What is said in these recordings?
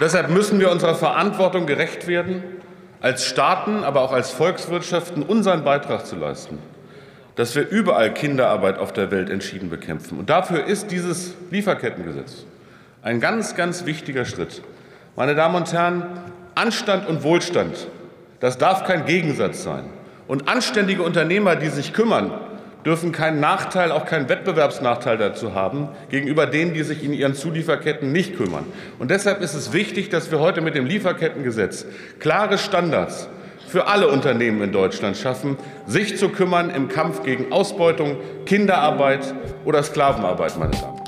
Deshalb müssen wir unserer Verantwortung gerecht werden, als Staaten, aber auch als Volkswirtschaften unseren Beitrag zu leisten, dass wir überall Kinderarbeit auf der Welt entschieden bekämpfen. Und dafür ist dieses Lieferkettengesetz ein ganz, ganz wichtiger Schritt. Meine Damen und Herren, Anstand und Wohlstand, das darf kein Gegensatz sein. Und anständige Unternehmer, die sich kümmern, dürfen keinen Nachteil, auch keinen Wettbewerbsnachteil dazu haben gegenüber denen, die sich in ihren Zulieferketten nicht kümmern. Und deshalb ist es wichtig, dass wir heute mit dem Lieferkettengesetz klare Standards für alle Unternehmen in Deutschland schaffen, sich zu kümmern im Kampf gegen Ausbeutung, Kinderarbeit oder Sklavenarbeit, meine Damen.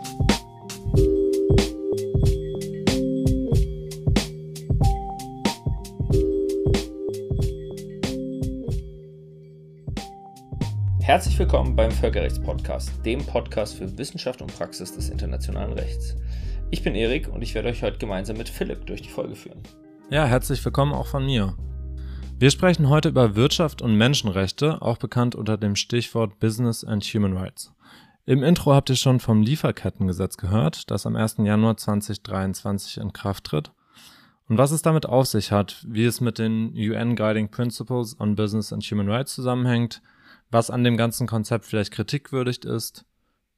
Herzlich willkommen beim Völkerrechtspodcast, dem Podcast für Wissenschaft und Praxis des internationalen Rechts. Ich bin Erik und ich werde euch heute gemeinsam mit Philipp durch die Folge führen. Ja, herzlich willkommen auch von mir. Wir sprechen heute über Wirtschaft und Menschenrechte, auch bekannt unter dem Stichwort Business and Human Rights. Im Intro habt ihr schon vom Lieferkettengesetz gehört, das am 1. Januar 2023 in Kraft tritt. Und was es damit auf sich hat, wie es mit den UN Guiding Principles on Business and Human Rights zusammenhängt, was an dem ganzen Konzept vielleicht kritikwürdig ist.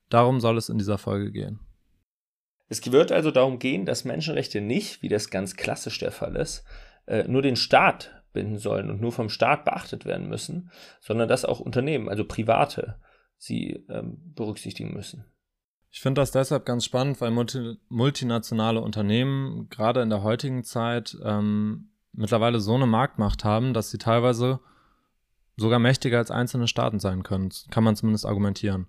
Darum soll es in dieser Folge gehen. Es wird also darum gehen, dass Menschenrechte nicht, wie das ganz klassisch der Fall ist, äh, nur den Staat binden sollen und nur vom Staat beachtet werden müssen, sondern dass auch Unternehmen, also Private, sie ähm, berücksichtigen müssen. Ich finde das deshalb ganz spannend, weil multi multinationale Unternehmen gerade in der heutigen Zeit ähm, mittlerweile so eine Marktmacht haben, dass sie teilweise sogar mächtiger als einzelne Staaten sein können, kann man zumindest argumentieren.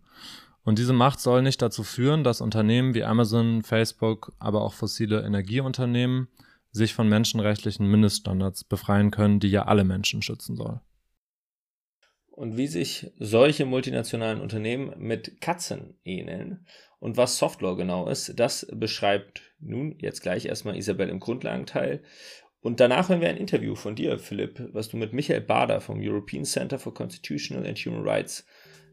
Und diese Macht soll nicht dazu führen, dass Unternehmen wie Amazon, Facebook, aber auch fossile Energieunternehmen sich von menschenrechtlichen Mindeststandards befreien können, die ja alle Menschen schützen soll. Und wie sich solche multinationalen Unternehmen mit Katzen ähneln und was Softlaw genau ist, das beschreibt nun jetzt gleich erstmal Isabel im Grundlagenteil und danach hören wir ein Interview von dir, Philipp, was du mit Michael Bader vom European Center for Constitutional and Human Rights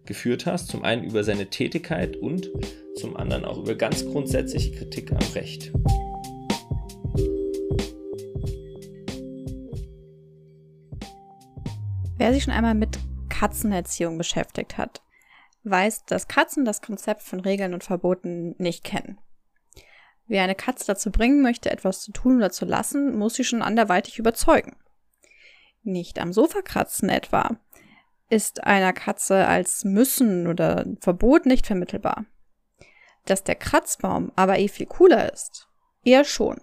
geführt hast. Zum einen über seine Tätigkeit und zum anderen auch über ganz grundsätzliche Kritik am Recht. Wer sich schon einmal mit Katzenerziehung beschäftigt hat, weiß, dass Katzen das Konzept von Regeln und Verboten nicht kennen. Wer eine Katze dazu bringen möchte, etwas zu tun oder zu lassen, muss sie schon anderweitig überzeugen. Nicht am Sofa kratzen etwa ist einer Katze als Müssen oder Verbot nicht vermittelbar. Dass der Kratzbaum aber eh viel cooler ist, eher schon.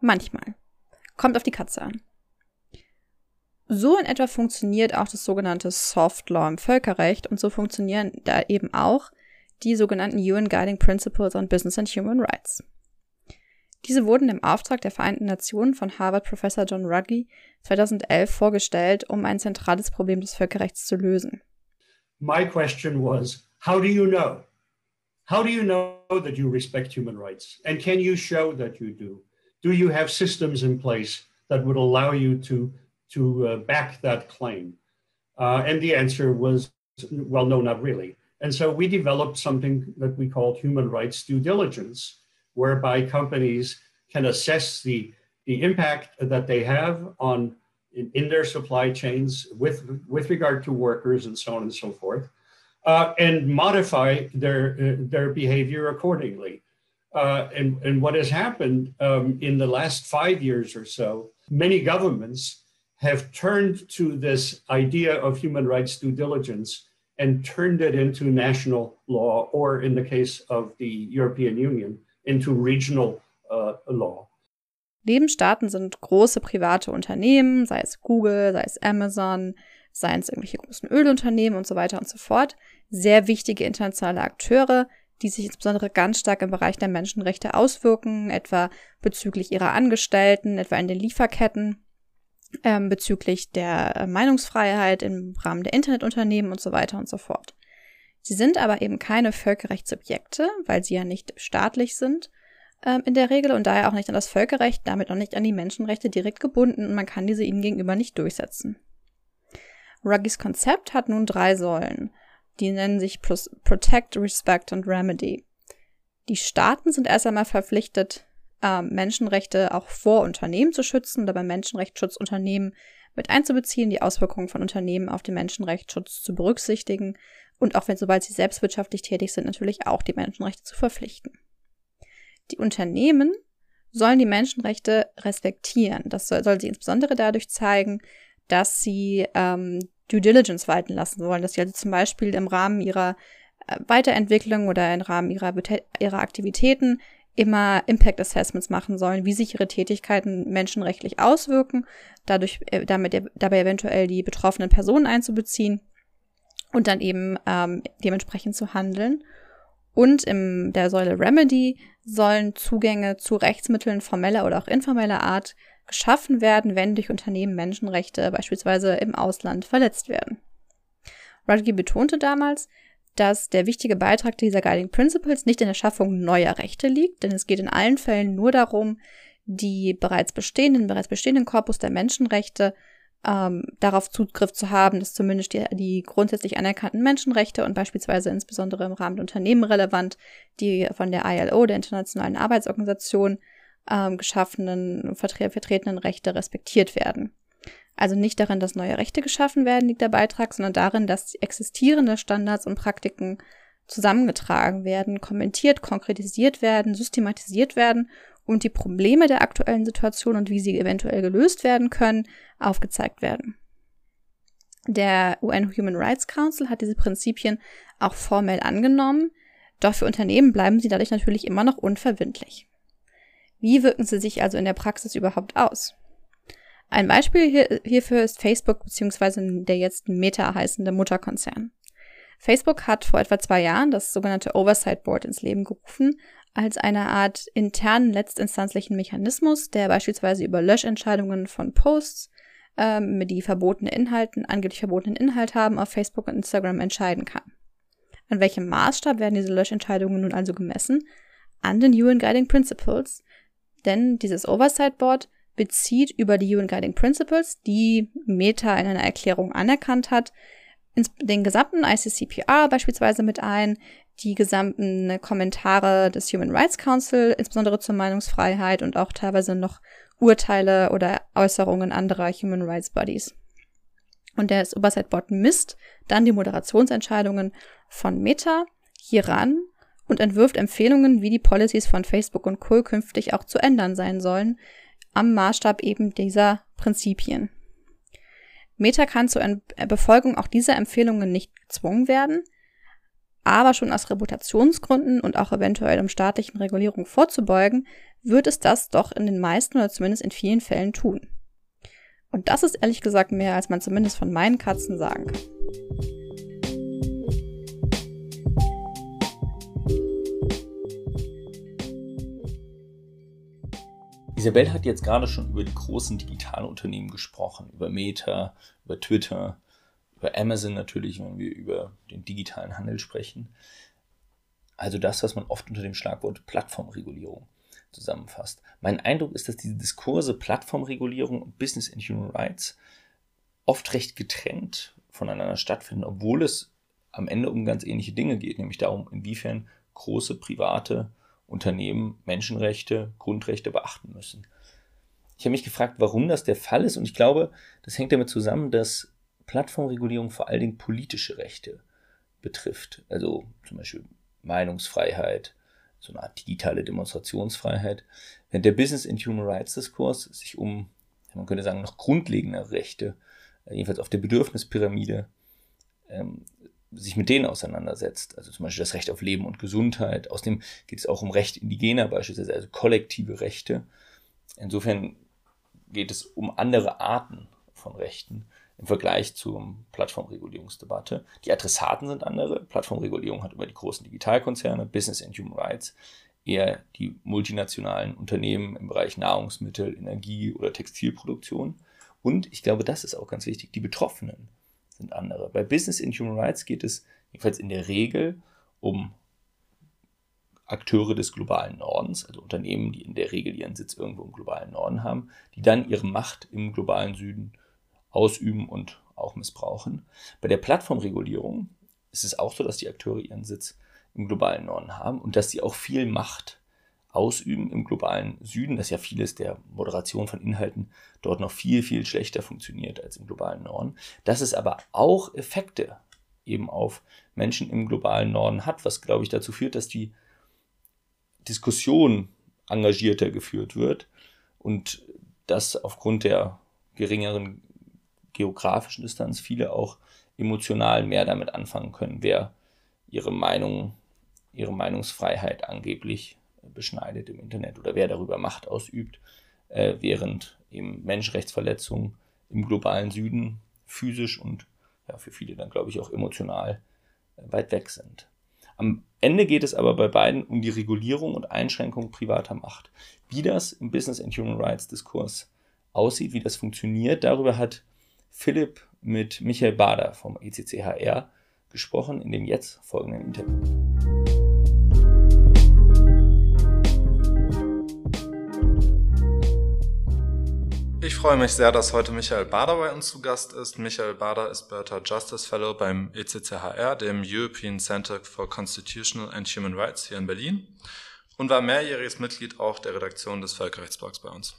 Manchmal. Kommt auf die Katze an. So in etwa funktioniert auch das sogenannte Soft Law im Völkerrecht und so funktionieren da eben auch die sogenannten UN Guiding Principles on Business and Human Rights. Diese wurden im Auftrag der Vereinten Nationen von Harvard-Professor John Ruggie 2011 vorgestellt, um ein zentrales Problem des Völkerrechts zu lösen. My question was, how do you know? How do you know that you respect human rights? And can you show that you do? Do you have systems in place that would allow you to, to uh, back that claim? Uh, and the answer was, well, no, not really. And so we developed something that we called human rights due diligence whereby companies can assess the, the impact that they have on in, in their supply chains with, with regard to workers and so on and so forth, uh, and modify their, uh, their behavior accordingly. Uh, and, and what has happened um, in the last five years or so, many governments have turned to this idea of human rights due diligence and turned it into national law, or in the case of the European Union, into regional uh, law. Nebenstaaten sind große private Unternehmen, sei es Google, sei es Amazon, seien es irgendwelche großen Ölunternehmen und so weiter und so fort. Sehr wichtige internationale Akteure, die sich insbesondere ganz stark im Bereich der Menschenrechte auswirken, etwa bezüglich ihrer Angestellten, etwa in den Lieferketten, ähm, bezüglich der Meinungsfreiheit im Rahmen der Internetunternehmen und so weiter und so fort. Sie sind aber eben keine Völkerrechtssubjekte, weil sie ja nicht staatlich sind ähm, in der Regel und daher auch nicht an das Völkerrecht, damit auch nicht an die Menschenrechte direkt gebunden und man kann diese ihnen gegenüber nicht durchsetzen. Ruggys Konzept hat nun drei Säulen. Die nennen sich Protect, Respect und Remedy. Die Staaten sind erst einmal verpflichtet, äh, Menschenrechte auch vor Unternehmen zu schützen oder beim Menschenrechtsschutz Unternehmen mit einzubeziehen, die Auswirkungen von Unternehmen auf den Menschenrechtsschutz zu berücksichtigen und auch wenn sobald sie selbstwirtschaftlich tätig sind, natürlich auch die Menschenrechte zu verpflichten. Die Unternehmen sollen die Menschenrechte respektieren. Das soll, soll sie insbesondere dadurch zeigen, dass sie ähm, Due Diligence walten lassen wollen, dass sie also zum Beispiel im Rahmen ihrer äh, Weiterentwicklung oder im Rahmen ihrer, ihrer Aktivitäten immer Impact Assessments machen sollen, wie sich ihre Tätigkeiten menschenrechtlich auswirken, dadurch äh, damit dabei eventuell die betroffenen Personen einzubeziehen und dann eben ähm, dementsprechend zu handeln. Und in der Säule Remedy sollen Zugänge zu Rechtsmitteln formeller oder auch informeller Art geschaffen werden, wenn durch Unternehmen Menschenrechte beispielsweise im Ausland verletzt werden. Rudge betonte damals, dass der wichtige Beitrag dieser Guiding Principles nicht in der Schaffung neuer Rechte liegt, denn es geht in allen Fällen nur darum, die bereits bestehenden, bereits bestehenden Korpus der Menschenrechte ähm, darauf Zugriff zu haben, dass zumindest die, die grundsätzlich anerkannten Menschenrechte und beispielsweise insbesondere im Rahmen der Unternehmen relevant, die von der ILO, der Internationalen Arbeitsorganisation, ähm, geschaffenen, vertre vertretenen Rechte respektiert werden. Also nicht darin, dass neue Rechte geschaffen werden, liegt der Beitrag, sondern darin, dass existierende Standards und Praktiken zusammengetragen werden, kommentiert, konkretisiert werden, systematisiert werden und die Probleme der aktuellen Situation und wie sie eventuell gelöst werden können, aufgezeigt werden. Der UN Human Rights Council hat diese Prinzipien auch formell angenommen, doch für Unternehmen bleiben sie dadurch natürlich immer noch unverbindlich. Wie wirken sie sich also in der Praxis überhaupt aus? Ein Beispiel hier, hierfür ist Facebook bzw. der jetzt Meta heißende Mutterkonzern. Facebook hat vor etwa zwei Jahren das sogenannte Oversight Board ins Leben gerufen, als eine Art internen letztinstanzlichen Mechanismus, der beispielsweise über Löschentscheidungen von Posts, ähm, die verbotene Inhalten, angeblich verbotenen Inhalt haben, auf Facebook und Instagram entscheiden kann. An welchem Maßstab werden diese Löschentscheidungen nun also gemessen? An den UN Guiding Principles, denn dieses Oversight Board bezieht über die UN Guiding Principles, die Meta in einer Erklärung anerkannt hat, den gesamten ICCPR beispielsweise mit ein, die gesamten Kommentare des Human Rights Council, insbesondere zur Meinungsfreiheit und auch teilweise noch Urteile oder Äußerungen anderer Human Rights Bodies. Und der Oversight Board misst dann die Moderationsentscheidungen von Meta hieran und entwirft Empfehlungen, wie die Policies von Facebook und Co. künftig auch zu ändern sein sollen, am Maßstab eben dieser Prinzipien. Meta kann zur Befolgung auch dieser Empfehlungen nicht gezwungen werden, aber schon aus Reputationsgründen und auch eventuell um staatlichen Regulierung vorzubeugen, wird es das doch in den meisten oder zumindest in vielen Fällen tun. Und das ist ehrlich gesagt mehr, als man zumindest von meinen Katzen sagen kann. Isabel hat jetzt gerade schon über die großen digitalen Unternehmen gesprochen, über Meta, über Twitter, über Amazon natürlich, wenn wir über den digitalen Handel sprechen. Also das, was man oft unter dem Schlagwort Plattformregulierung zusammenfasst. Mein Eindruck ist, dass diese Diskurse Plattformregulierung und Business and Human Rights oft recht getrennt voneinander stattfinden, obwohl es am Ende um ganz ähnliche Dinge geht, nämlich darum, inwiefern große private Unternehmen Menschenrechte, Grundrechte beachten müssen. Ich habe mich gefragt, warum das der Fall ist und ich glaube, das hängt damit zusammen, dass Plattformregulierung vor allen Dingen politische Rechte betrifft. Also zum Beispiel Meinungsfreiheit, so eine Art digitale Demonstrationsfreiheit. Während der Business and Human Rights Diskurs sich um, man könnte sagen, noch grundlegende Rechte, äh, jedenfalls auf der Bedürfnispyramide, ähm, sich mit denen auseinandersetzt. Also zum Beispiel das Recht auf Leben und Gesundheit. Außerdem geht es auch um Recht indigener beispielsweise, also kollektive Rechte. Insofern geht es um andere Arten von Rechten im Vergleich zur Plattformregulierungsdebatte. Die Adressaten sind andere. Plattformregulierung hat über die großen Digitalkonzerne, Business and Human Rights, eher die multinationalen Unternehmen im Bereich Nahrungsmittel, Energie oder Textilproduktion. Und ich glaube, das ist auch ganz wichtig, die Betroffenen sind andere. Bei Business in Human Rights geht es jedenfalls in der Regel um Akteure des globalen Nordens, also Unternehmen, die in der Regel ihren Sitz irgendwo im globalen Norden haben, die dann ihre Macht im globalen Süden ausüben und auch missbrauchen. Bei der Plattformregulierung ist es auch so, dass die Akteure ihren Sitz im globalen Norden haben und dass sie auch viel Macht ausüben im globalen Süden, dass ja vieles der Moderation von Inhalten dort noch viel, viel schlechter funktioniert als im globalen Norden, dass es aber auch Effekte eben auf Menschen im globalen Norden hat, was, glaube ich, dazu führt, dass die Diskussion engagierter geführt wird und dass aufgrund der geringeren geografischen Distanz viele auch emotional mehr damit anfangen können, wer ihre Meinung, ihre Meinungsfreiheit angeblich beschneidet im Internet oder wer darüber Macht ausübt, äh, während eben Menschenrechtsverletzungen im globalen Süden physisch und ja, für viele dann, glaube ich, auch emotional äh, weit weg sind. Am Ende geht es aber bei beiden um die Regulierung und Einschränkung privater Macht. Wie das im Business and Human Rights Diskurs aussieht, wie das funktioniert, darüber hat Philipp mit Michael Bader vom ECCHR gesprochen in dem jetzt folgenden Interview. Ich freue mich sehr, dass heute Michael Bader bei uns zu Gast ist. Michael Bader ist Bertha Justice Fellow beim ECCHR, dem European Center for Constitutional and Human Rights hier in Berlin und war mehrjähriges Mitglied auch der Redaktion des Völkerrechtsblogs bei uns.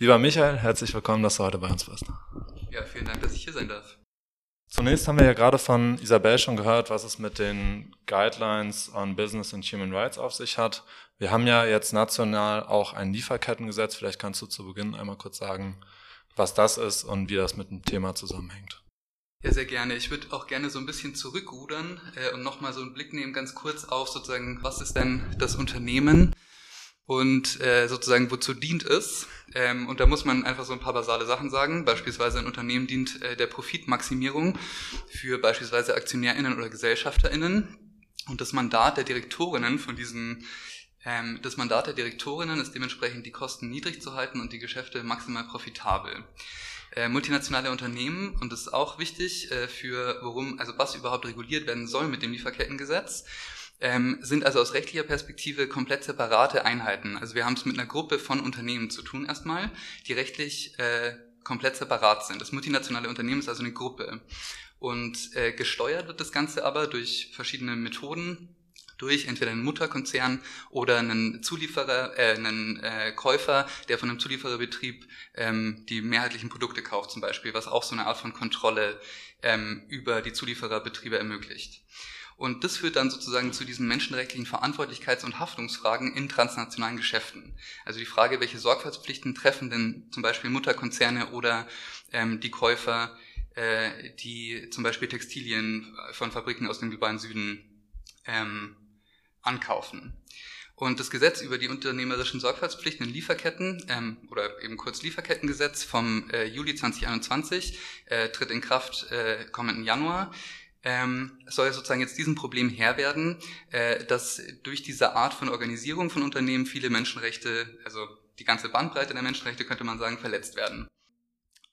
Lieber Michael, herzlich willkommen, dass du heute bei uns bist. Ja, vielen Dank, dass ich hier sein darf. Zunächst haben wir ja gerade von Isabel schon gehört, was es mit den Guidelines on Business and Human Rights auf sich hat. Wir haben ja jetzt national auch ein Lieferkettengesetz. Vielleicht kannst du zu Beginn einmal kurz sagen, was das ist und wie das mit dem Thema zusammenhängt. Ja, sehr gerne. Ich würde auch gerne so ein bisschen zurückrudern äh, und nochmal so einen Blick nehmen, ganz kurz auf sozusagen, was ist denn das Unternehmen und äh, sozusagen, wozu dient es. Ähm, und da muss man einfach so ein paar basale Sachen sagen. Beispielsweise ein Unternehmen dient äh, der Profitmaximierung für beispielsweise AktionärInnen oder GesellschafterInnen. Und das Mandat der Direktorinnen von diesen ähm, das Mandat der Direktorinnen ist dementsprechend, die Kosten niedrig zu halten und die Geschäfte maximal profitabel. Äh, multinationale Unternehmen, und das ist auch wichtig äh, für, worum, also was überhaupt reguliert werden soll mit dem Lieferkettengesetz, ähm, sind also aus rechtlicher Perspektive komplett separate Einheiten. Also wir haben es mit einer Gruppe von Unternehmen zu tun erstmal, die rechtlich äh, komplett separat sind. Das multinationale Unternehmen ist also eine Gruppe. Und äh, gesteuert wird das Ganze aber durch verschiedene Methoden, durch entweder einen Mutterkonzern oder einen Zulieferer, äh, einen äh, Käufer, der von einem Zuliefererbetrieb ähm, die mehrheitlichen Produkte kauft zum Beispiel, was auch so eine Art von Kontrolle ähm, über die Zuliefererbetriebe ermöglicht. Und das führt dann sozusagen zu diesen menschenrechtlichen Verantwortlichkeits- und Haftungsfragen in transnationalen Geschäften. Also die Frage, welche Sorgfaltspflichten treffen denn zum Beispiel Mutterkonzerne oder ähm, die Käufer, äh, die zum Beispiel Textilien von Fabriken aus dem globalen Süden ähm, ankaufen. Und das Gesetz über die unternehmerischen Sorgfaltspflichten in Lieferketten ähm, oder eben kurz Lieferkettengesetz vom äh, Juli 2021 äh, tritt in Kraft äh, kommenden Januar. Ähm, soll sozusagen jetzt diesem Problem Herr werden, äh, dass durch diese Art von Organisierung von Unternehmen viele Menschenrechte, also die ganze Bandbreite der Menschenrechte könnte man sagen, verletzt werden.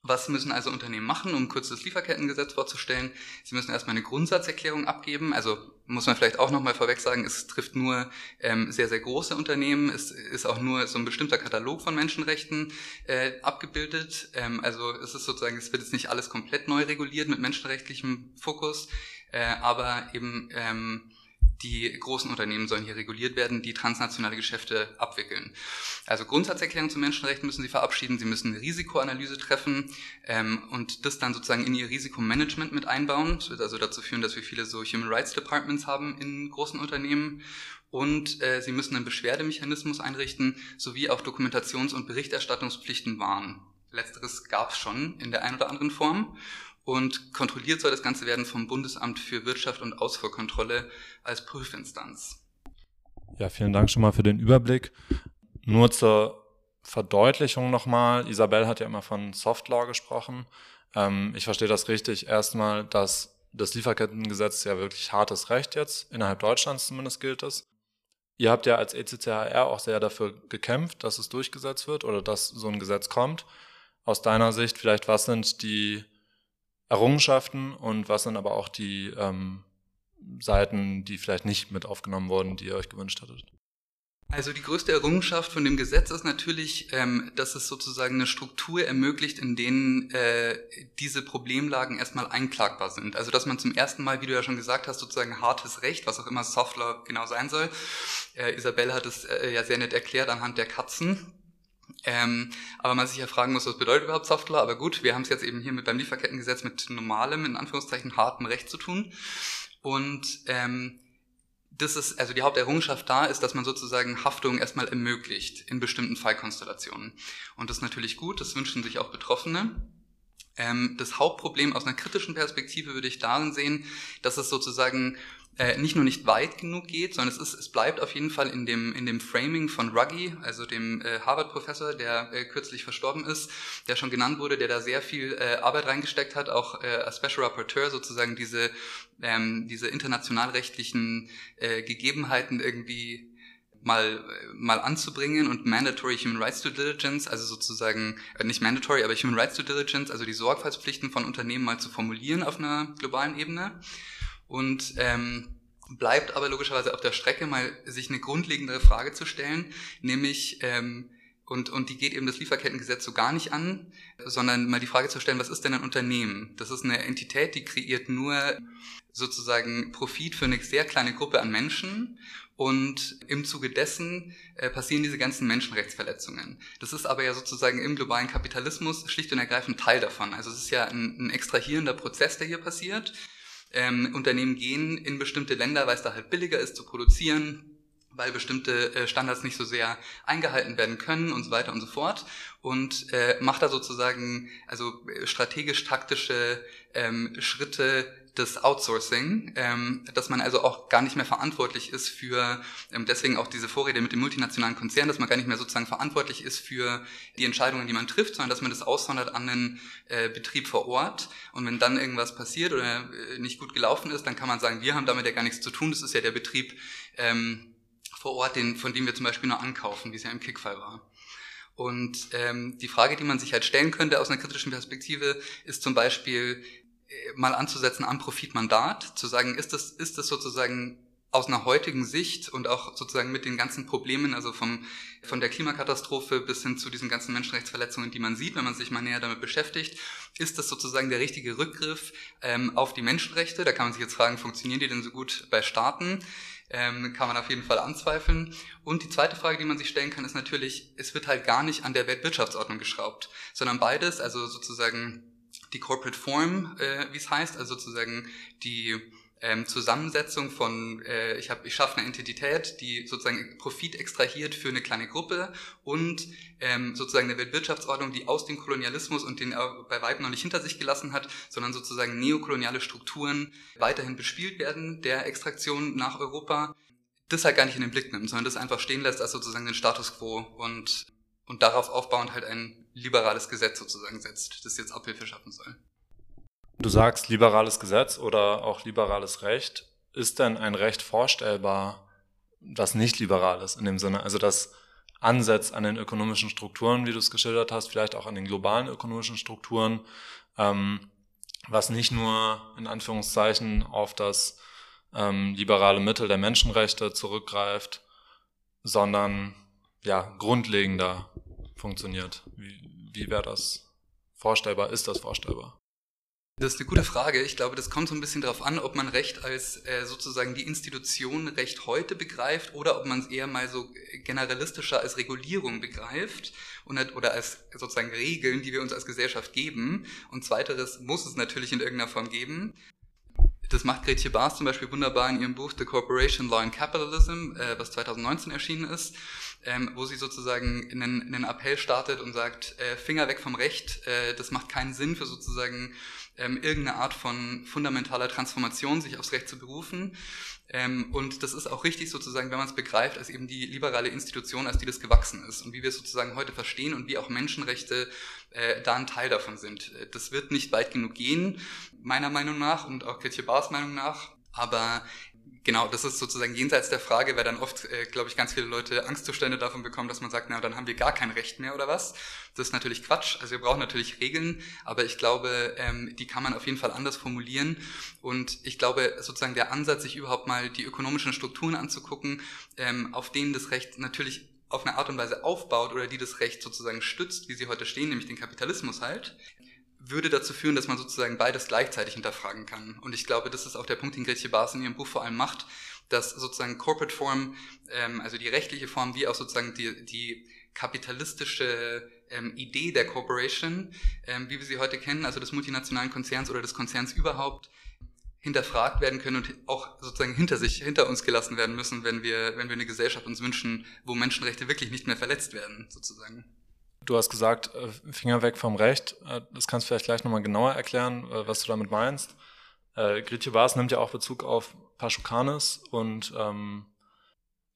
Was müssen also Unternehmen machen, um kurz das Lieferkettengesetz vorzustellen? Sie müssen erstmal eine Grundsatzerklärung abgeben. Also muss man vielleicht auch nochmal vorweg sagen, es trifft nur ähm, sehr, sehr große Unternehmen. Es ist auch nur so ein bestimmter Katalog von Menschenrechten äh, abgebildet. Ähm, also es ist sozusagen, es wird jetzt nicht alles komplett neu reguliert mit menschenrechtlichem Fokus, äh, aber eben ähm, die großen Unternehmen sollen hier reguliert werden, die transnationale Geschäfte abwickeln. Also Grundsatzerklärung zu Menschenrechten müssen sie verabschieden, sie müssen eine Risikoanalyse treffen ähm, und das dann sozusagen in ihr Risikomanagement mit einbauen. Das wird also dazu führen, dass wir viele so Human Rights Departments haben in großen Unternehmen und äh, sie müssen einen Beschwerdemechanismus einrichten, sowie auch Dokumentations- und Berichterstattungspflichten wahren. Letzteres gab es schon in der einen oder anderen Form und kontrolliert soll das Ganze werden vom Bundesamt für Wirtschaft und Ausfuhrkontrolle als Prüfinstanz. Ja, vielen Dank schon mal für den Überblick. Nur zur Verdeutlichung nochmal. Isabel hat ja immer von Soft Law gesprochen. Ähm, ich verstehe das richtig. Erstmal, dass das Lieferkettengesetz ja wirklich hartes Recht jetzt, innerhalb Deutschlands zumindest gilt es. Ihr habt ja als ECCHR auch sehr dafür gekämpft, dass es durchgesetzt wird oder dass so ein Gesetz kommt. Aus deiner Sicht vielleicht, was sind die Errungenschaften und was sind aber auch die ähm, Seiten, die vielleicht nicht mit aufgenommen wurden, die ihr euch gewünscht hattet? Also die größte Errungenschaft von dem Gesetz ist natürlich, ähm, dass es sozusagen eine Struktur ermöglicht, in denen äh, diese Problemlagen erstmal einklagbar sind. Also dass man zum ersten Mal, wie du ja schon gesagt hast, sozusagen hartes Recht, was auch immer Softlaw genau sein soll. Äh, Isabelle hat es äh, ja sehr nett erklärt anhand der Katzen. Ähm, aber man sich ja fragen muss, was bedeutet überhaupt Softlaw? Aber gut, wir haben es jetzt eben hier mit beim Lieferkettengesetz mit normalem, in Anführungszeichen hartem Recht zu tun. Und ähm, das ist, also die Haupterrungenschaft da ist, dass man sozusagen Haftung erstmal ermöglicht in bestimmten Fallkonstellationen. Und das ist natürlich gut, das wünschen sich auch Betroffene. Ähm, das Hauptproblem aus einer kritischen Perspektive würde ich darin sehen, dass es sozusagen äh, nicht nur nicht weit genug geht, sondern es ist, es bleibt auf jeden Fall in dem in dem Framing von Ruggie, also dem äh, Harvard-Professor, der äh, kürzlich verstorben ist, der schon genannt wurde, der da sehr viel äh, Arbeit reingesteckt hat, auch äh, als Special Rapporteur sozusagen diese ähm, diese internationalrechtlichen äh, Gegebenheiten irgendwie mal mal anzubringen und mandatory human rights due diligence, also sozusagen äh, nicht mandatory, aber human rights due diligence, also die Sorgfaltspflichten von Unternehmen mal zu formulieren auf einer globalen Ebene und ähm, bleibt aber logischerweise auf der Strecke, mal sich eine grundlegendere Frage zu stellen, nämlich ähm, und, und die geht eben das Lieferkettengesetz so gar nicht an, sondern mal die Frage zu stellen, was ist denn ein Unternehmen? Das ist eine Entität, die kreiert nur sozusagen Profit für eine sehr kleine Gruppe an Menschen und im Zuge dessen äh, passieren diese ganzen Menschenrechtsverletzungen. Das ist aber ja sozusagen im globalen Kapitalismus schlicht und ergreifend Teil davon. Also es ist ja ein, ein extrahierender Prozess, der hier passiert. Ähm, Unternehmen gehen in bestimmte Länder, weil es da halt billiger ist zu produzieren, weil bestimmte äh, Standards nicht so sehr eingehalten werden können und so weiter und so fort. Und äh, macht da sozusagen also äh, strategisch taktische ähm, Schritte des Outsourcing, ähm, dass man also auch gar nicht mehr verantwortlich ist für, ähm, deswegen auch diese Vorrede mit dem multinationalen Konzern, dass man gar nicht mehr sozusagen verantwortlich ist für die Entscheidungen, die man trifft, sondern dass man das aussondert an den äh, Betrieb vor Ort. Und wenn dann irgendwas passiert oder äh, nicht gut gelaufen ist, dann kann man sagen, wir haben damit ja gar nichts zu tun, das ist ja der Betrieb ähm, vor Ort, den, von dem wir zum Beispiel nur ankaufen, wie es ja im Kickfall war. Und ähm, die Frage, die man sich halt stellen könnte aus einer kritischen Perspektive, ist zum Beispiel, mal anzusetzen am Profitmandat, zu sagen, ist das, ist das sozusagen aus einer heutigen Sicht und auch sozusagen mit den ganzen Problemen, also vom, von der Klimakatastrophe bis hin zu diesen ganzen Menschenrechtsverletzungen, die man sieht, wenn man sich mal näher damit beschäftigt, ist das sozusagen der richtige Rückgriff ähm, auf die Menschenrechte. Da kann man sich jetzt fragen, funktionieren die denn so gut bei Staaten? Ähm, kann man auf jeden Fall anzweifeln. Und die zweite Frage, die man sich stellen kann, ist natürlich, es wird halt gar nicht an der Weltwirtschaftsordnung geschraubt, sondern beides, also sozusagen die Corporate Form, äh, wie es heißt, also sozusagen die ähm, Zusammensetzung von, äh, ich, hab, ich schaffe eine Entität, die sozusagen Profit extrahiert für eine kleine Gruppe und ähm, sozusagen eine Weltwirtschaftsordnung, die aus dem Kolonialismus und den bei weitem noch nicht hinter sich gelassen hat, sondern sozusagen neokoloniale Strukturen weiterhin bespielt werden der Extraktion nach Europa, das halt gar nicht in den Blick nimmt, sondern das einfach stehen lässt als sozusagen den Status quo und, und darauf aufbauend halt ein liberales Gesetz sozusagen setzt, das jetzt Abhilfe schaffen soll. Du sagst liberales Gesetz oder auch liberales Recht. Ist denn ein Recht vorstellbar, das nicht liberal ist in dem Sinne? Also das ansetzt an den ökonomischen Strukturen, wie du es geschildert hast, vielleicht auch an den globalen ökonomischen Strukturen, ähm, was nicht nur in Anführungszeichen auf das ähm, liberale Mittel der Menschenrechte zurückgreift, sondern ja grundlegender funktioniert. Wie, wie wäre das vorstellbar? Ist das vorstellbar? Das ist eine gute Frage. Ich glaube, das kommt so ein bisschen darauf an, ob man Recht als äh, sozusagen die Institution Recht heute begreift oder ob man es eher mal so generalistischer als Regulierung begreift und, oder als sozusagen Regeln, die wir uns als Gesellschaft geben. Und zweiteres muss es natürlich in irgendeiner Form geben. Das macht Gretje Baas zum Beispiel wunderbar in ihrem Buch The Corporation Law and Capitalism, äh, was 2019 erschienen ist ähm, wo sie sozusagen einen, einen Appell startet und sagt, äh, Finger weg vom Recht, äh, das macht keinen Sinn für sozusagen ähm, irgendeine Art von fundamentaler Transformation, sich aufs Recht zu berufen. Ähm, und das ist auch richtig sozusagen, wenn man es begreift, als eben die liberale Institution, als die das gewachsen ist und wie wir es sozusagen heute verstehen und wie auch Menschenrechte äh, da ein Teil davon sind. Äh, das wird nicht weit genug gehen, meiner Meinung nach und auch Kirche Bars Meinung nach, aber Genau, das ist sozusagen jenseits der Frage, weil dann oft, äh, glaube ich, ganz viele Leute Angstzustände davon bekommen, dass man sagt, na, dann haben wir gar kein Recht mehr oder was. Das ist natürlich Quatsch. Also wir brauchen natürlich Regeln, aber ich glaube, ähm, die kann man auf jeden Fall anders formulieren. Und ich glaube, sozusagen der Ansatz, sich überhaupt mal die ökonomischen Strukturen anzugucken, ähm, auf denen das Recht natürlich auf eine Art und Weise aufbaut oder die das Recht sozusagen stützt, wie sie heute stehen, nämlich den Kapitalismus halt, würde dazu führen, dass man sozusagen beides gleichzeitig hinterfragen kann. Und ich glaube, das ist auch der Punkt, den Gretje Baas in ihrem Buch vor allem macht, dass sozusagen Corporate Form, ähm, also die rechtliche Form, wie auch sozusagen die, die kapitalistische ähm, Idee der Corporation, ähm, wie wir sie heute kennen, also des multinationalen Konzerns oder des Konzerns überhaupt, hinterfragt werden können und auch sozusagen hinter sich, hinter uns gelassen werden müssen, wenn wir, wenn wir eine Gesellschaft uns wünschen, wo Menschenrechte wirklich nicht mehr verletzt werden, sozusagen. Du hast gesagt, äh, Finger weg vom Recht. Äh, das kannst du vielleicht gleich nochmal genauer erklären, äh, was du damit meinst. Äh, Gritje Bas nimmt ja auch Bezug auf Paschukanis und ähm,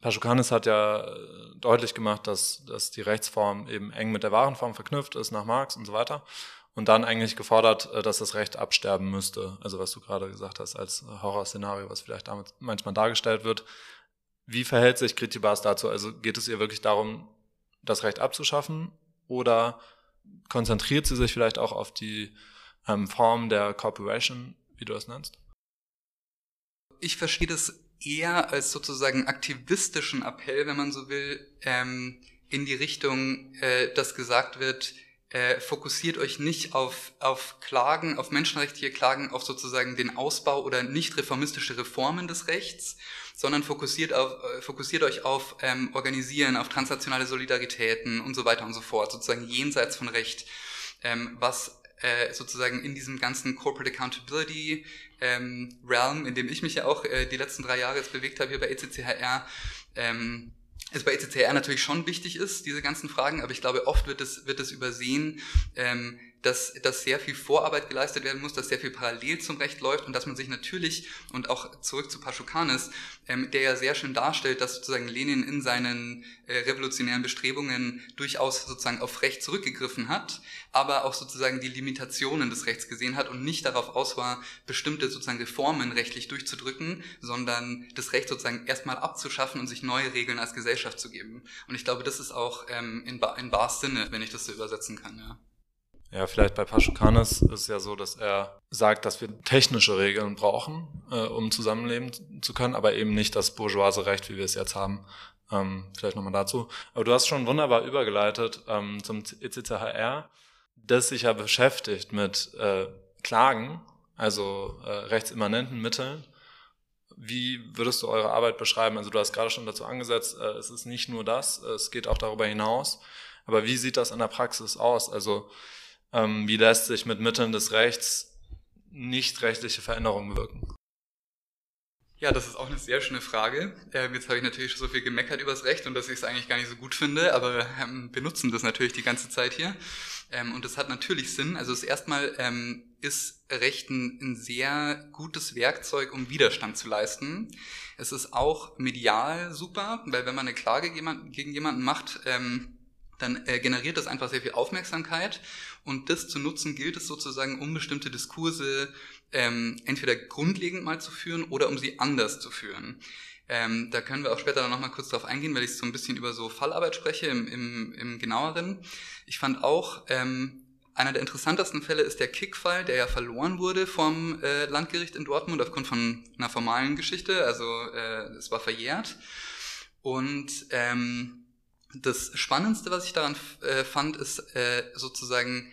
Paschukanis hat ja deutlich gemacht, dass, dass die Rechtsform eben eng mit der Warenform verknüpft ist nach Marx und so weiter. Und dann eigentlich gefordert, dass das Recht absterben müsste. Also was du gerade gesagt hast, als Horrorszenario, was vielleicht damit manchmal dargestellt wird. Wie verhält sich Gritje Bas dazu? Also geht es ihr wirklich darum, das Recht abzuschaffen oder konzentriert sie sich vielleicht auch auf die ähm, Form der Corporation, wie du das nennst? Ich verstehe das eher als sozusagen aktivistischen Appell, wenn man so will, ähm, in die Richtung, äh, dass gesagt wird, äh, fokussiert euch nicht auf, auf Klagen, auf menschenrechtliche Klagen, auf sozusagen den Ausbau oder nicht reformistische Reformen des Rechts, sondern fokussiert, auf, äh, fokussiert euch auf ähm, Organisieren, auf transnationale Solidaritäten und so weiter und so fort, sozusagen jenseits von Recht, ähm, was äh, sozusagen in diesem ganzen Corporate Accountability ähm, Realm, in dem ich mich ja auch äh, die letzten drei Jahre jetzt bewegt habe hier bei ECCHR, ähm, es bei ECCR natürlich schon wichtig ist, diese ganzen Fragen, aber ich glaube, oft wird es, wird es übersehen, ähm, dass, dass sehr viel Vorarbeit geleistet werden muss, dass sehr viel parallel zum Recht läuft und dass man sich natürlich, und auch zurück zu Paschukanis, ähm, der ja sehr schön darstellt, dass sozusagen Lenin in seinen äh, revolutionären Bestrebungen durchaus sozusagen auf Recht zurückgegriffen hat, aber auch sozusagen die Limitationen des Rechts gesehen hat und nicht darauf aus war, bestimmte sozusagen Reformen rechtlich durchzudrücken, sondern das Recht sozusagen erstmal abzuschaffen und sich neue Regeln als Gesellschaft zu geben. Und ich glaube, das ist auch ähm, in, in Bars Sinne, wenn ich das so übersetzen kann, ja. Ja, vielleicht bei Paschukanis ist es ja so, dass er sagt, dass wir technische Regeln brauchen, äh, um zusammenleben zu können, aber eben nicht das bourgeoise Recht, wie wir es jetzt haben. Ähm, vielleicht nochmal dazu. Aber du hast schon wunderbar übergeleitet ähm, zum ECCHR, das sich ja beschäftigt mit äh, Klagen, also äh, rechtsimmanenten Mitteln. Wie würdest du eure Arbeit beschreiben? Also du hast gerade schon dazu angesetzt, äh, es ist nicht nur das, es geht auch darüber hinaus. Aber wie sieht das in der Praxis aus? Also ähm, wie lässt sich mit Mitteln des Rechts nicht rechtliche Veränderungen wirken? Ja, das ist auch eine sehr schöne Frage. Ähm, jetzt habe ich natürlich schon so viel gemeckert übers Recht und dass ich es eigentlich gar nicht so gut finde, aber ähm, benutzen das natürlich die ganze Zeit hier. Ähm, und das hat natürlich Sinn. Also das erstmal ähm, ist Recht ein, ein sehr gutes Werkzeug, um Widerstand zu leisten. Es ist auch medial super, weil wenn man eine Klage gegen jemanden macht, ähm, dann äh, generiert das einfach sehr viel Aufmerksamkeit und das zu nutzen gilt es sozusagen, um bestimmte Diskurse ähm, entweder grundlegend mal zu führen oder um sie anders zu führen. Ähm, da können wir auch später noch mal kurz drauf eingehen, weil ich so ein bisschen über so Fallarbeit spreche im, im, im genaueren. Ich fand auch, ähm, einer der interessantesten Fälle ist der Kick-Fall, der ja verloren wurde vom äh, Landgericht in Dortmund aufgrund von einer formalen Geschichte, also äh, es war verjährt. Und ähm, das Spannendste, was ich daran äh, fand, ist äh, sozusagen,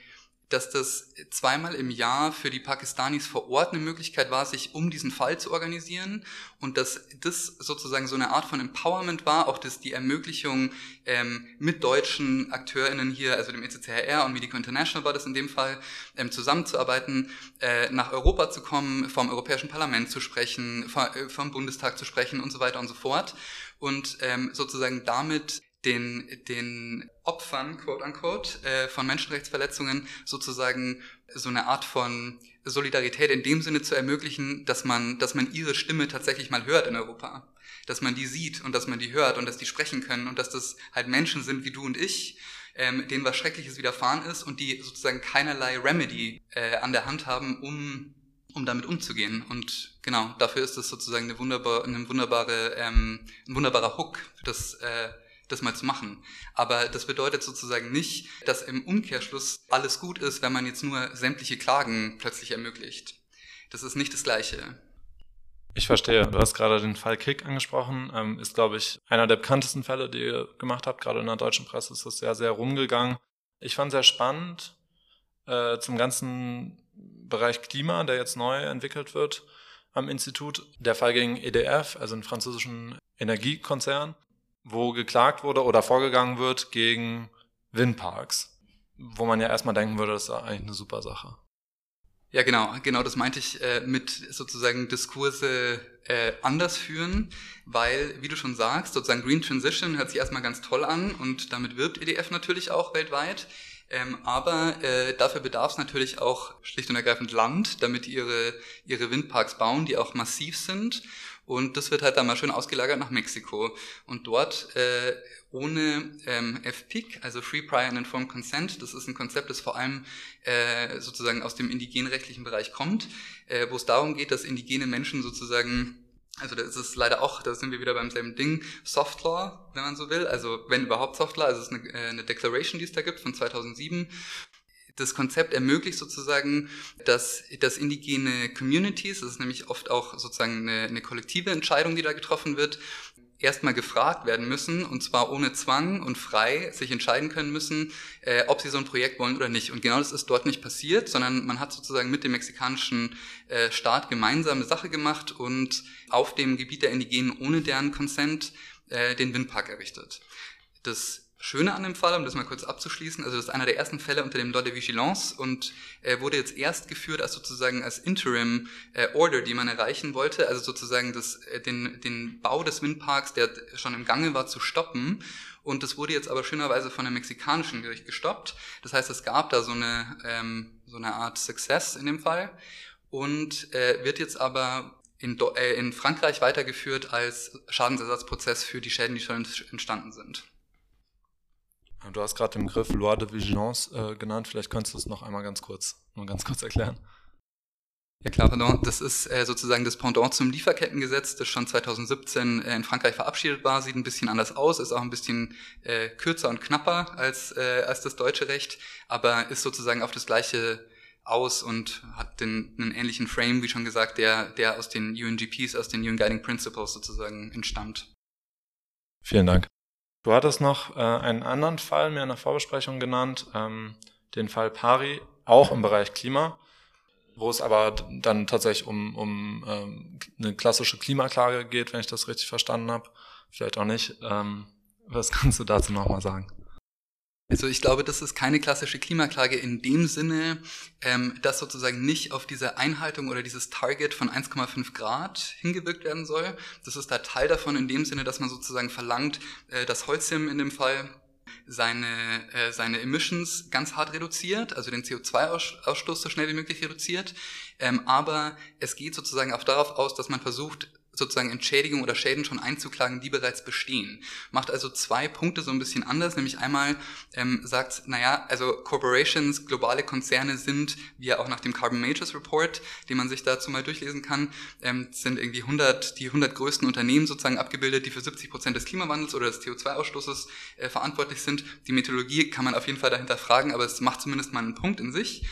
dass das zweimal im Jahr für die Pakistanis vor Ort eine Möglichkeit war, sich um diesen Fall zu organisieren und dass das sozusagen so eine Art von Empowerment war, auch das die Ermöglichung ähm, mit deutschen AkteurInnen hier, also dem ECCHR und Medico International war das in dem Fall, ähm, zusammenzuarbeiten, äh, nach Europa zu kommen, vom Europäischen Parlament zu sprechen, äh, vom Bundestag zu sprechen und so weiter und so fort. Und ähm, sozusagen damit den, den Opfern, quote unquote, äh, von Menschenrechtsverletzungen sozusagen so eine Art von Solidarität in dem Sinne zu ermöglichen, dass man, dass man ihre Stimme tatsächlich mal hört in Europa. Dass man die sieht und dass man die hört und dass die sprechen können und dass das halt Menschen sind wie du und ich, ähm, denen was Schreckliches widerfahren ist und die sozusagen keinerlei Remedy äh, an der Hand haben, um um damit umzugehen. Und genau, dafür ist es sozusagen eine, wunderbar, eine wunderbare, ähm, ein wunderbarer Hook, das, äh, das mal zu machen. Aber das bedeutet sozusagen nicht, dass im Umkehrschluss alles gut ist, wenn man jetzt nur sämtliche Klagen plötzlich ermöglicht. Das ist nicht das Gleiche. Ich verstehe. Du hast gerade den Fall Kick angesprochen. Ähm, ist, glaube ich, einer der bekanntesten Fälle, die ihr gemacht habt. Gerade in der deutschen Presse ist das sehr, sehr rumgegangen. Ich fand sehr spannend äh, zum ganzen Bereich Klima, der jetzt neu entwickelt wird am Institut. Der Fall gegen EDF, also einen französischen Energiekonzern, wo geklagt wurde oder vorgegangen wird gegen Windparks, wo man ja erstmal denken würde, das ist eigentlich eine super Sache. Ja, genau, genau, das meinte ich äh, mit sozusagen Diskurse äh, anders führen, weil, wie du schon sagst, sozusagen Green Transition hört sich erstmal ganz toll an und damit wirbt EDF natürlich auch weltweit. Ähm, aber äh, dafür bedarf es natürlich auch schlicht und ergreifend Land, damit ihre, ihre Windparks bauen, die auch massiv sind. Und das wird halt dann mal schön ausgelagert nach Mexiko. Und dort äh, ohne ähm, FPIC, also Free Prior and Informed Consent, das ist ein Konzept, das vor allem äh, sozusagen aus dem indigenrechtlichen Bereich kommt, äh, wo es darum geht, dass indigene Menschen sozusagen also da ist leider auch, da sind wir wieder beim selben Ding, Soft Law, wenn man so will, also wenn überhaupt Soft Law, also es ist eine, äh, eine Declaration, die es da gibt von 2007. Das Konzept ermöglicht sozusagen, dass, dass indigene Communities, das ist nämlich oft auch sozusagen eine, eine kollektive Entscheidung, die da getroffen wird, erstmal gefragt werden müssen, und zwar ohne Zwang und frei sich entscheiden können müssen, äh, ob sie so ein Projekt wollen oder nicht. Und genau das ist dort nicht passiert, sondern man hat sozusagen mit dem mexikanischen äh, Staat gemeinsame Sache gemacht und auf dem Gebiet der Indigenen ohne deren Consent äh, den Windpark errichtet. Das Schöne an dem Fall, um das mal kurz abzuschließen, also das ist einer der ersten Fälle unter dem Law de Vigilance und äh, wurde jetzt erst geführt als sozusagen als Interim äh, Order, die man erreichen wollte, also sozusagen das, äh, den, den Bau des Windparks, der schon im Gange war, zu stoppen. Und das wurde jetzt aber schönerweise von einem mexikanischen Gericht gestoppt. Das heißt, es gab da so eine, ähm, so eine Art Success in dem Fall und äh, wird jetzt aber in, äh, in Frankreich weitergeführt als Schadensersatzprozess für die Schäden, die schon entstanden sind. Du hast gerade den Begriff Loi de Vigilance äh, genannt. Vielleicht könntest du es noch einmal ganz kurz, nur ganz kurz erklären. Ja klar, pardon. Das ist äh, sozusagen das Pendant zum Lieferkettengesetz, das schon 2017 äh, in Frankreich verabschiedet war. Sieht ein bisschen anders aus, ist auch ein bisschen äh, kürzer und knapper als, äh, als das deutsche Recht, aber ist sozusagen auf das gleiche aus und hat den, einen ähnlichen Frame, wie schon gesagt, der, der aus den UNGPs, aus den UN Guiding Principles sozusagen entstammt. Vielen Dank. Du hattest noch äh, einen anderen Fall mir in der Vorbesprechung genannt, ähm, den Fall Pari, auch im Bereich Klima, wo es aber dann tatsächlich um, um ähm, eine klassische Klimaklage geht, wenn ich das richtig verstanden habe. Vielleicht auch nicht. Ähm, was kannst du dazu nochmal sagen? Also ich glaube, das ist keine klassische Klimaklage in dem Sinne, ähm, dass sozusagen nicht auf diese Einhaltung oder dieses Target von 1,5 Grad hingewirkt werden soll. Das ist da Teil davon in dem Sinne, dass man sozusagen verlangt, äh, dass Holcim in dem Fall seine, äh, seine Emissions ganz hart reduziert, also den CO2-Ausstoß so schnell wie möglich reduziert. Ähm, aber es geht sozusagen auch darauf aus, dass man versucht, sozusagen Entschädigung oder Schäden schon einzuklagen, die bereits bestehen. Macht also zwei Punkte so ein bisschen anders, nämlich einmal ähm, sagt, naja, also Corporations, globale Konzerne sind, wie ja auch nach dem Carbon Majors Report, den man sich dazu mal durchlesen kann, ähm, sind irgendwie 100, die 100 größten Unternehmen sozusagen abgebildet, die für 70 Prozent des Klimawandels oder des CO2-Ausstoßes äh, verantwortlich sind. Die Methodologie kann man auf jeden Fall dahinter fragen, aber es macht zumindest mal einen Punkt in sich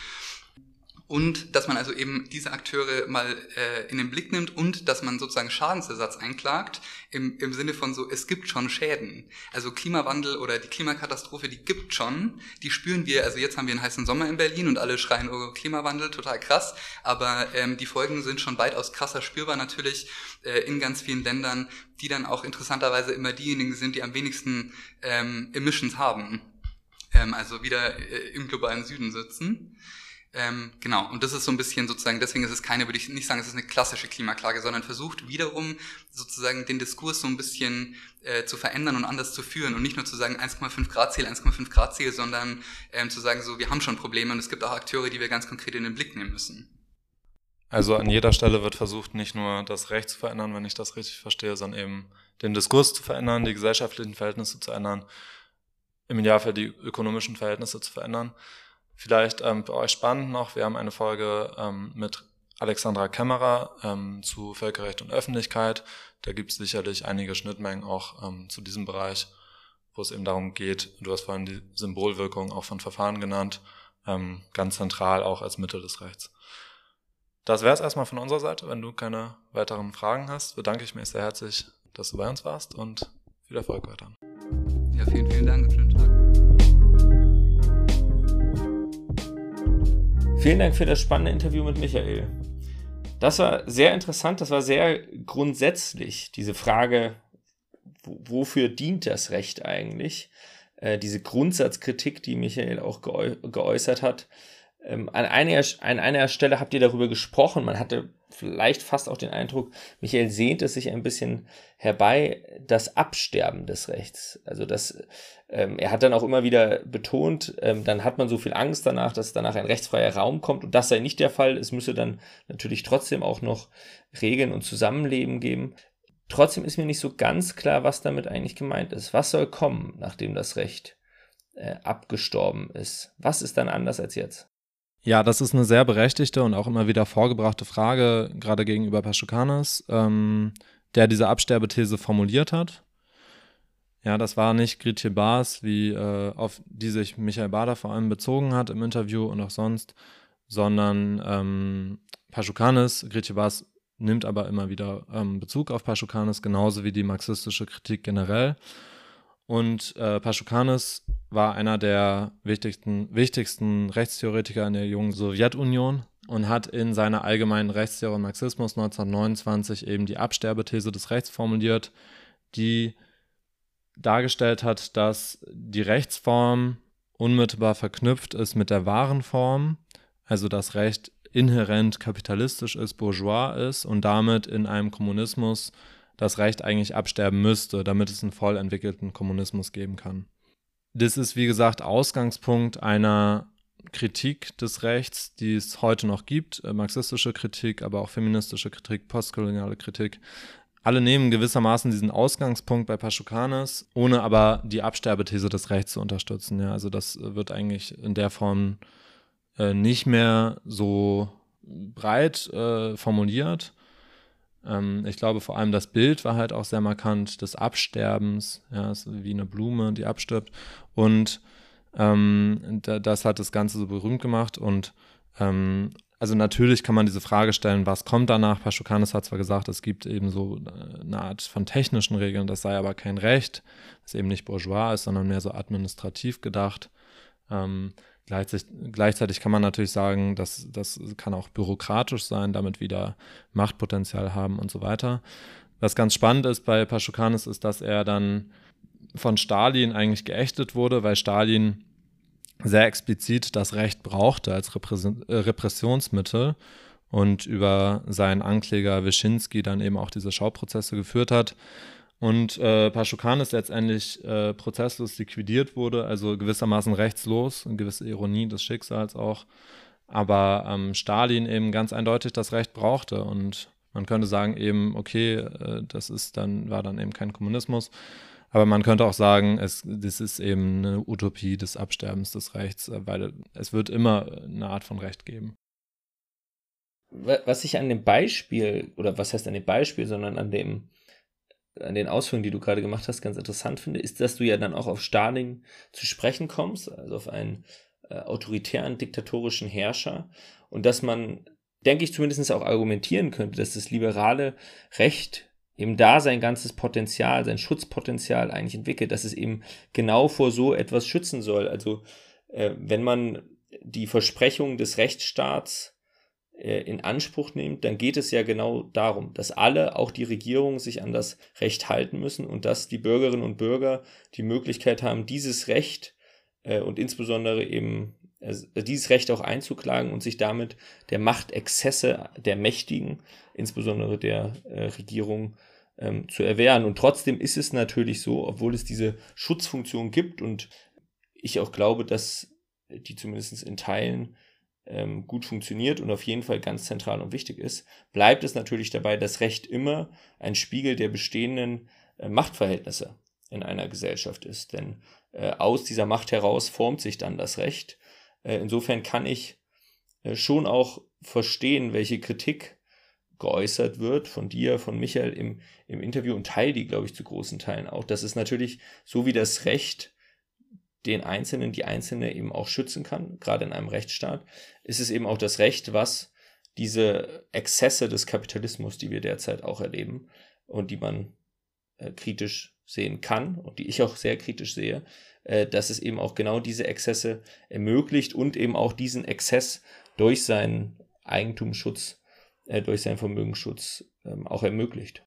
und dass man also eben diese Akteure mal äh, in den Blick nimmt und dass man sozusagen Schadensersatz einklagt im, im Sinne von so, es gibt schon Schäden. Also Klimawandel oder die Klimakatastrophe, die gibt schon, die spüren wir, also jetzt haben wir einen heißen Sommer in Berlin und alle schreien, oh, Klimawandel, total krass, aber ähm, die Folgen sind schon weitaus krasser spürbar natürlich äh, in ganz vielen Ländern, die dann auch interessanterweise immer diejenigen sind, die am wenigsten ähm, Emissions haben. Ähm, also wieder äh, im globalen Süden sitzen. Ähm, genau, und das ist so ein bisschen sozusagen, deswegen ist es keine, würde ich nicht sagen, es ist eine klassische Klimaklage, sondern versucht wiederum sozusagen den Diskurs so ein bisschen äh, zu verändern und anders zu führen und nicht nur zu sagen 1,5 Grad Ziel, 1,5 Grad Ziel, sondern ähm, zu sagen so, wir haben schon Probleme und es gibt auch Akteure, die wir ganz konkret in den Blick nehmen müssen. Also an jeder Stelle wird versucht, nicht nur das Recht zu verändern, wenn ich das richtig verstehe, sondern eben den Diskurs zu verändern, die gesellschaftlichen Verhältnisse zu ändern, im Idealfall die ökonomischen Verhältnisse zu verändern. Vielleicht ähm, für euch spannend noch, wir haben eine Folge ähm, mit Alexandra Kämmerer ähm, zu Völkerrecht und Öffentlichkeit. Da gibt es sicherlich einige Schnittmengen auch ähm, zu diesem Bereich, wo es eben darum geht, du hast vorhin die Symbolwirkung auch von Verfahren genannt, ähm, ganz zentral auch als Mittel des Rechts. Das wäre es erstmal von unserer Seite. Wenn du keine weiteren Fragen hast, bedanke ich mich sehr herzlich, dass du bei uns warst und viel Erfolg weiter. Ja, vielen, vielen Dank und schönen Tag. Vielen Dank für das spannende Interview mit Michael. Das war sehr interessant, das war sehr grundsätzlich, diese Frage, wofür dient das Recht eigentlich? Äh, diese Grundsatzkritik, die Michael auch geäu geäußert hat. Ähm, an, einer, an einer Stelle habt ihr darüber gesprochen, man hatte vielleicht fast auch den Eindruck, Michael sehnt es sich ein bisschen herbei, das Absterben des Rechts. Also das, ähm, er hat dann auch immer wieder betont, ähm, dann hat man so viel Angst danach, dass danach ein rechtsfreier Raum kommt und das sei nicht der Fall. Es müsse dann natürlich trotzdem auch noch Regeln und Zusammenleben geben. Trotzdem ist mir nicht so ganz klar, was damit eigentlich gemeint ist. Was soll kommen, nachdem das Recht äh, abgestorben ist? Was ist dann anders als jetzt? Ja, das ist eine sehr berechtigte und auch immer wieder vorgebrachte Frage, gerade gegenüber Paschukanis, ähm, der diese Absterbethese formuliert hat. Ja, das war nicht Gritje Baas, wie äh, auf die sich Michael Bader vor allem bezogen hat im Interview und auch sonst, sondern ähm, Paschukanis, Gritje Baas nimmt aber immer wieder ähm, Bezug auf Paschukanis, genauso wie die marxistische Kritik generell. Und äh, Paschukanis war einer der wichtigsten, wichtigsten Rechtstheoretiker in der jungen Sowjetunion und hat in seiner allgemeinen Rechtstheorie Marxismus 1929 eben die Absterbethese des Rechts formuliert, die dargestellt hat, dass die Rechtsform unmittelbar verknüpft ist mit der wahren Form, also das Recht inhärent kapitalistisch ist, bourgeois ist und damit in einem Kommunismus das Recht eigentlich absterben müsste, damit es einen voll entwickelten Kommunismus geben kann. Das ist, wie gesagt, Ausgangspunkt einer Kritik des Rechts, die es heute noch gibt, äh, marxistische Kritik, aber auch feministische Kritik, postkoloniale Kritik. Alle nehmen gewissermaßen diesen Ausgangspunkt bei Paschukanes, ohne aber die Absterbethese des Rechts zu unterstützen. Ja, also das wird eigentlich in der Form äh, nicht mehr so breit äh, formuliert. Ähm, ich glaube vor allem das Bild war halt auch sehr markant des Absterbens, ja, wie eine Blume, die abstirbt. Und ähm, da, das hat das Ganze so berühmt gemacht. Und ähm, also natürlich kann man diese Frage stellen, was kommt danach? Paschukanis hat zwar gesagt, es gibt eben so äh, eine Art von technischen Regeln, das sei aber kein Recht, das eben nicht bourgeois ist, sondern mehr so administrativ gedacht. Ähm, Gleichzeitig, kann man natürlich sagen, dass das kann auch bürokratisch sein, damit wieder Machtpotenzial haben und so weiter. Was ganz spannend ist bei Paschukanis ist, dass er dann von Stalin eigentlich geächtet wurde, weil Stalin sehr explizit das Recht brauchte als äh, Repressionsmittel und über seinen Ankläger Wyszynski dann eben auch diese Schauprozesse geführt hat. Und äh, ist letztendlich äh, prozesslos liquidiert wurde, also gewissermaßen rechtslos, eine gewisse Ironie des Schicksals auch. Aber ähm, Stalin eben ganz eindeutig das Recht brauchte und man könnte sagen eben, okay, äh, das ist dann, war dann eben kein Kommunismus. Aber man könnte auch sagen, es, das ist eben eine Utopie des Absterbens des Rechts, äh, weil es wird immer eine Art von Recht geben. Was ich an dem Beispiel, oder was heißt an dem Beispiel, sondern an dem an den Ausführungen, die du gerade gemacht hast, ganz interessant finde, ist, dass du ja dann auch auf Stalin zu sprechen kommst, also auf einen äh, autoritären, diktatorischen Herrscher und dass man, denke ich, zumindest auch argumentieren könnte, dass das liberale Recht eben da sein ganzes Potenzial, sein Schutzpotenzial eigentlich entwickelt, dass es eben genau vor so etwas schützen soll. Also äh, wenn man die Versprechung des Rechtsstaats in Anspruch nimmt, dann geht es ja genau darum, dass alle, auch die Regierung, sich an das Recht halten müssen und dass die Bürgerinnen und Bürger die Möglichkeit haben, dieses Recht äh, und insbesondere eben äh, dieses Recht auch einzuklagen und sich damit der Machtexzesse der Mächtigen, insbesondere der äh, Regierung, ähm, zu erwehren. Und trotzdem ist es natürlich so, obwohl es diese Schutzfunktion gibt und ich auch glaube, dass die zumindest in Teilen ähm, gut funktioniert und auf jeden Fall ganz zentral und wichtig ist, bleibt es natürlich dabei, dass Recht immer ein Spiegel der bestehenden äh, Machtverhältnisse in einer Gesellschaft ist. Denn äh, aus dieser Macht heraus formt sich dann das Recht. Äh, insofern kann ich äh, schon auch verstehen, welche Kritik geäußert wird von dir, von Michael im, im Interview und teile die, glaube ich, zu großen Teilen auch. Das ist natürlich so wie das Recht den Einzelnen, die Einzelne eben auch schützen kann, gerade in einem Rechtsstaat, ist es eben auch das Recht, was diese Exzesse des Kapitalismus, die wir derzeit auch erleben und die man äh, kritisch sehen kann und die ich auch sehr kritisch sehe, äh, dass es eben auch genau diese Exzesse ermöglicht und eben auch diesen Exzess durch seinen Eigentumsschutz, äh, durch seinen Vermögensschutz ähm, auch ermöglicht.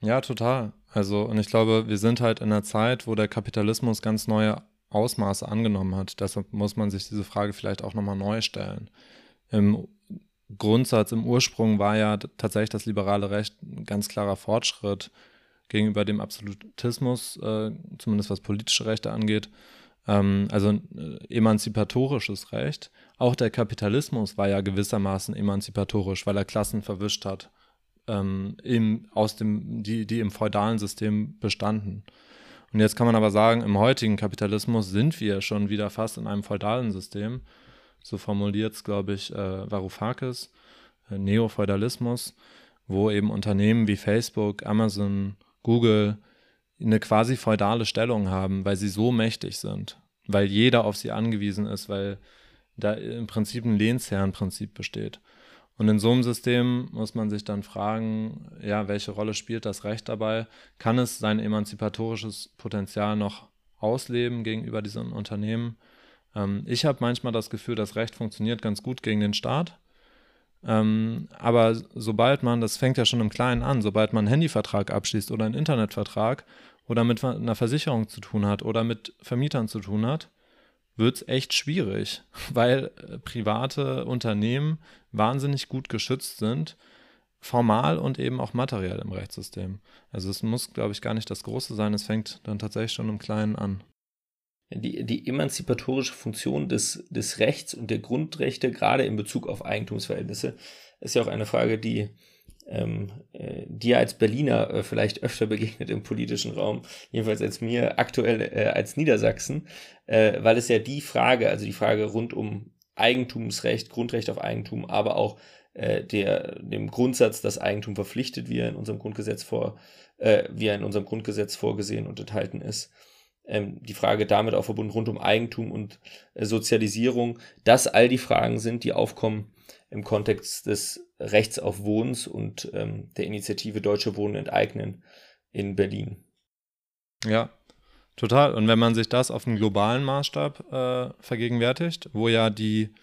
Ja, total. Also, und ich glaube, wir sind halt in einer Zeit, wo der Kapitalismus ganz neue Ausmaße angenommen hat. Deshalb muss man sich diese Frage vielleicht auch nochmal neu stellen. Im Grundsatz, im Ursprung war ja tatsächlich das liberale Recht ein ganz klarer Fortschritt gegenüber dem Absolutismus, äh, zumindest was politische Rechte angeht. Ähm, also ein äh, emanzipatorisches Recht. Auch der Kapitalismus war ja gewissermaßen emanzipatorisch, weil er Klassen verwischt hat, ähm, im, aus dem, die, die im feudalen System bestanden. Und jetzt kann man aber sagen, im heutigen Kapitalismus sind wir schon wieder fast in einem feudalen System. So formuliert es, glaube ich, äh, Varoufakis, äh, Neofeudalismus, wo eben Unternehmen wie Facebook, Amazon, Google eine quasi feudale Stellung haben, weil sie so mächtig sind, weil jeder auf sie angewiesen ist, weil da im Prinzip ein Lehnsherrenprinzip besteht. Und in so einem System muss man sich dann fragen, ja, welche Rolle spielt das Recht dabei? Kann es sein emanzipatorisches Potenzial noch ausleben gegenüber diesen Unternehmen? Ähm, ich habe manchmal das Gefühl, das Recht funktioniert ganz gut gegen den Staat. Ähm, aber sobald man, das fängt ja schon im Kleinen an, sobald man einen Handyvertrag abschließt oder einen Internetvertrag oder mit einer Versicherung zu tun hat oder mit Vermietern zu tun hat, wird es echt schwierig, weil äh, private Unternehmen wahnsinnig gut geschützt sind, formal und eben auch materiell im Rechtssystem. Also es muss, glaube ich, gar nicht das Große sein, es fängt dann tatsächlich schon im Kleinen an die, die emanzipatorische Funktion des, des Rechts und der Grundrechte, gerade in Bezug auf Eigentumsverhältnisse, ist ja auch eine Frage, die ähm, äh, dir als Berliner äh, vielleicht öfter begegnet im politischen Raum, jedenfalls als mir aktuell äh, als Niedersachsen, äh, weil es ja die Frage, also die Frage rund um Eigentumsrecht, Grundrecht auf Eigentum, aber auch äh, der, dem Grundsatz, dass Eigentum verpflichtet, wie er in unserem Grundgesetz vor, äh, wie er in unserem Grundgesetz vorgesehen und enthalten ist, ähm, die Frage damit auch verbunden rund um Eigentum und äh, Sozialisierung, dass all die Fragen sind, die aufkommen im Kontext des Rechts auf Wohnens und ähm, der Initiative Deutsche Wohnen enteignen in Berlin. Ja, total. Und wenn man sich das auf einen globalen Maßstab äh, vergegenwärtigt, wo ja die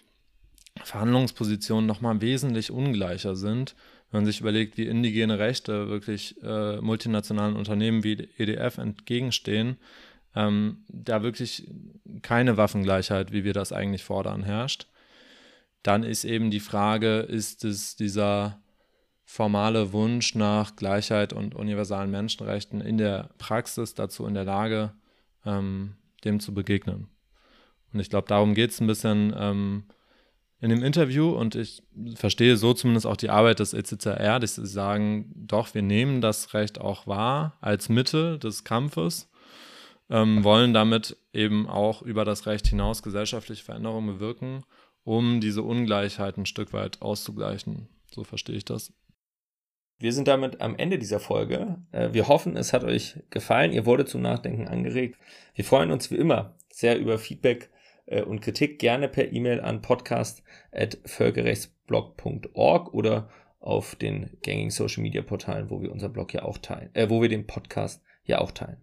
Verhandlungspositionen nochmal wesentlich ungleicher sind, wenn man sich überlegt, wie indigene Rechte wirklich äh, multinationalen Unternehmen wie EDF entgegenstehen, ähm, da wirklich keine Waffengleichheit, wie wir das eigentlich fordern, herrscht, dann ist eben die Frage, ist es dieser formale Wunsch nach Gleichheit und universalen Menschenrechten in der Praxis dazu in der Lage, ähm, dem zu begegnen. Und ich glaube, darum geht es ein bisschen ähm, in dem Interview und ich verstehe so zumindest auch die Arbeit des ECCR, dass sie sagen, doch, wir nehmen das Recht auch wahr als Mittel des Kampfes ähm, wollen damit eben auch über das Recht hinaus gesellschaftliche Veränderungen bewirken, um diese Ungleichheit ein Stück weit auszugleichen. So verstehe ich das. Wir sind damit am Ende dieser Folge. Äh, wir hoffen, es hat euch gefallen. Ihr wurdet zum Nachdenken angeregt. Wir freuen uns wie immer sehr über Feedback äh, und Kritik. Gerne per E-Mail an podcast.völkerrechtsblog.org oder auf den gängigen Social Media Portalen, wo wir unseren Blog ja auch teilen, äh, wo wir den Podcast ja auch teilen.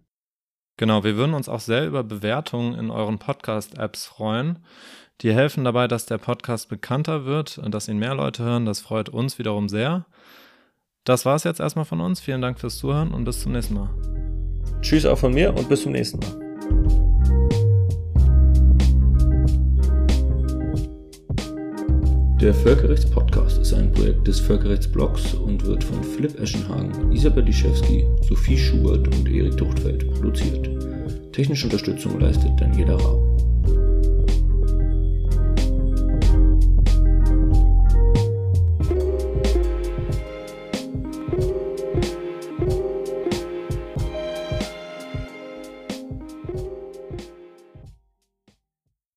Genau, wir würden uns auch sehr über Bewertungen in euren Podcast-Apps freuen. Die helfen dabei, dass der Podcast bekannter wird und dass ihn mehr Leute hören. Das freut uns wiederum sehr. Das war es jetzt erstmal von uns. Vielen Dank fürs Zuhören und bis zum nächsten Mal. Tschüss auch von mir und bis zum nächsten Mal. Der Völkerrechtspodcast ist ein Projekt des Völkerrechtsblogs und wird von Philipp Eschenhagen, Isabel Liszewski, Sophie Schubert und Erik Tuchtfeld produziert. Technische Unterstützung leistet Daniela Rau.